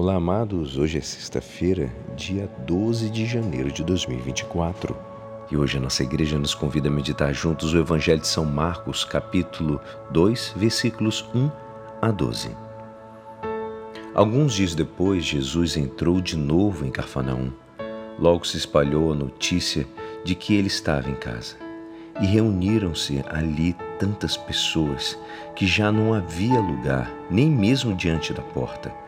Olá, amados. Hoje é sexta-feira, dia 12 de janeiro de 2024. E hoje a nossa igreja nos convida a meditar juntos o Evangelho de São Marcos, capítulo 2, versículos 1 a 12. Alguns dias depois, Jesus entrou de novo em Carfanaum. Logo se espalhou a notícia de que ele estava em casa. E reuniram-se ali tantas pessoas que já não havia lugar, nem mesmo diante da porta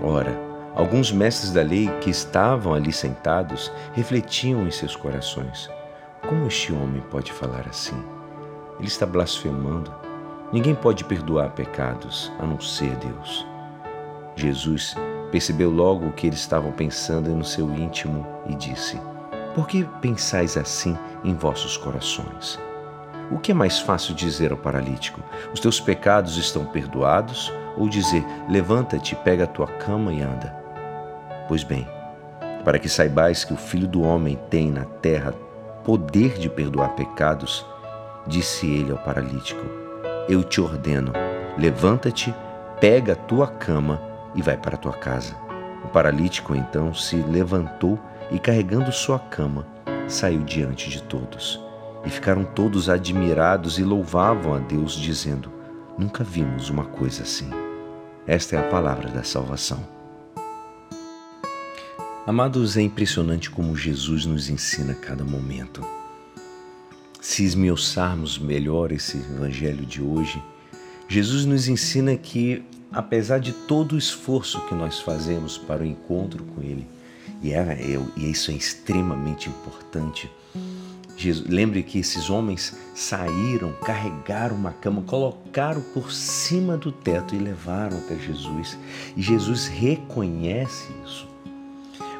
Ora, alguns mestres da lei que estavam ali sentados refletiam em seus corações: Como este homem pode falar assim? Ele está blasfemando. Ninguém pode perdoar pecados a não ser Deus. Jesus percebeu logo o que eles estavam pensando no seu íntimo e disse: Por que pensais assim em vossos corações? O que é mais fácil dizer ao paralítico? Os teus pecados estão perdoados? ou dizer: Levanta-te, pega a tua cama e anda. Pois bem, para que saibais que o Filho do Homem tem na terra poder de perdoar pecados, disse ele ao paralítico: Eu te ordeno, levanta-te, pega a tua cama e vai para a tua casa. O paralítico então se levantou e, carregando sua cama, saiu diante de todos. E ficaram todos admirados e louvavam a Deus, dizendo: Nunca vimos uma coisa assim. Esta é a palavra da salvação. Amados, é impressionante como Jesus nos ensina a cada momento. Se esmiuçarmos melhor esse evangelho de hoje, Jesus nos ensina que, apesar de todo o esforço que nós fazemos para o encontro com Ele, e, é, é, e isso é extremamente importante, Jesus, lembre que esses homens saíram, carregaram uma cama, colocaram por cima do teto e levaram até Jesus. E Jesus reconhece isso.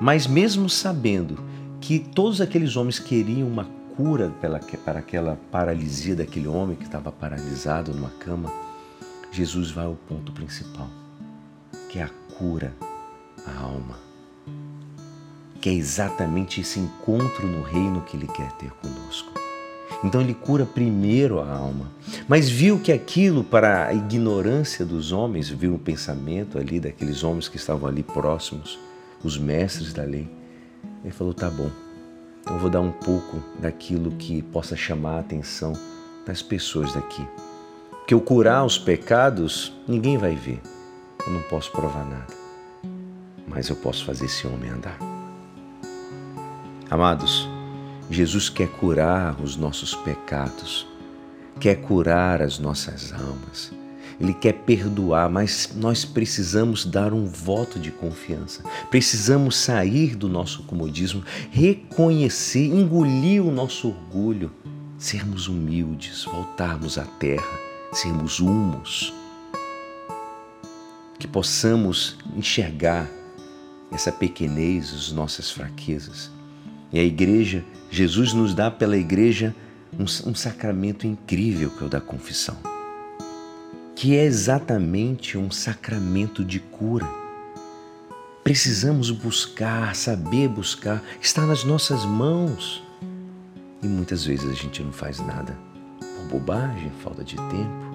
Mas, mesmo sabendo que todos aqueles homens queriam uma cura para aquela paralisia daquele homem que estava paralisado numa cama, Jesus vai ao ponto principal, que é a cura à alma que é exatamente esse encontro no reino que Ele quer ter conosco. Então ele cura primeiro a alma, mas viu que aquilo, para a ignorância dos homens, viu o pensamento ali daqueles homens que estavam ali próximos, os mestres da lei. Ele falou: tá bom, eu vou dar um pouco daquilo que possa chamar a atenção das pessoas daqui. Que eu curar os pecados, ninguém vai ver. Eu não posso provar nada, mas eu posso fazer esse homem andar. Amados, Jesus quer curar os nossos pecados, quer curar as nossas almas. Ele quer perdoar, mas nós precisamos dar um voto de confiança. Precisamos sair do nosso comodismo, reconhecer, engolir o nosso orgulho, sermos humildes, voltarmos à terra, sermos humus. Que possamos enxergar essa pequenez, as nossas fraquezas e a igreja, Jesus nos dá pela igreja um, um sacramento incrível que é o da confissão, que é exatamente um sacramento de cura. Precisamos buscar, saber buscar, está nas nossas mãos. E muitas vezes a gente não faz nada por bobagem, falta de tempo,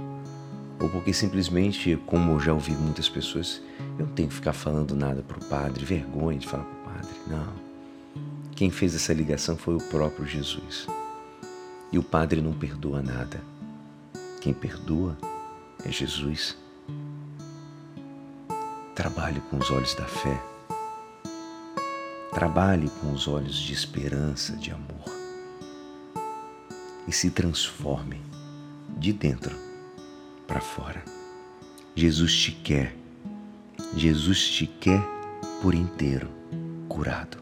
ou porque simplesmente, como eu já ouvi muitas pessoas, eu não tenho que ficar falando nada para o padre, vergonha de falar para o padre. Não. Quem fez essa ligação foi o próprio Jesus. E o Padre não perdoa nada. Quem perdoa é Jesus. Trabalhe com os olhos da fé. Trabalhe com os olhos de esperança, de amor. E se transforme de dentro para fora. Jesus te quer. Jesus te quer por inteiro curado.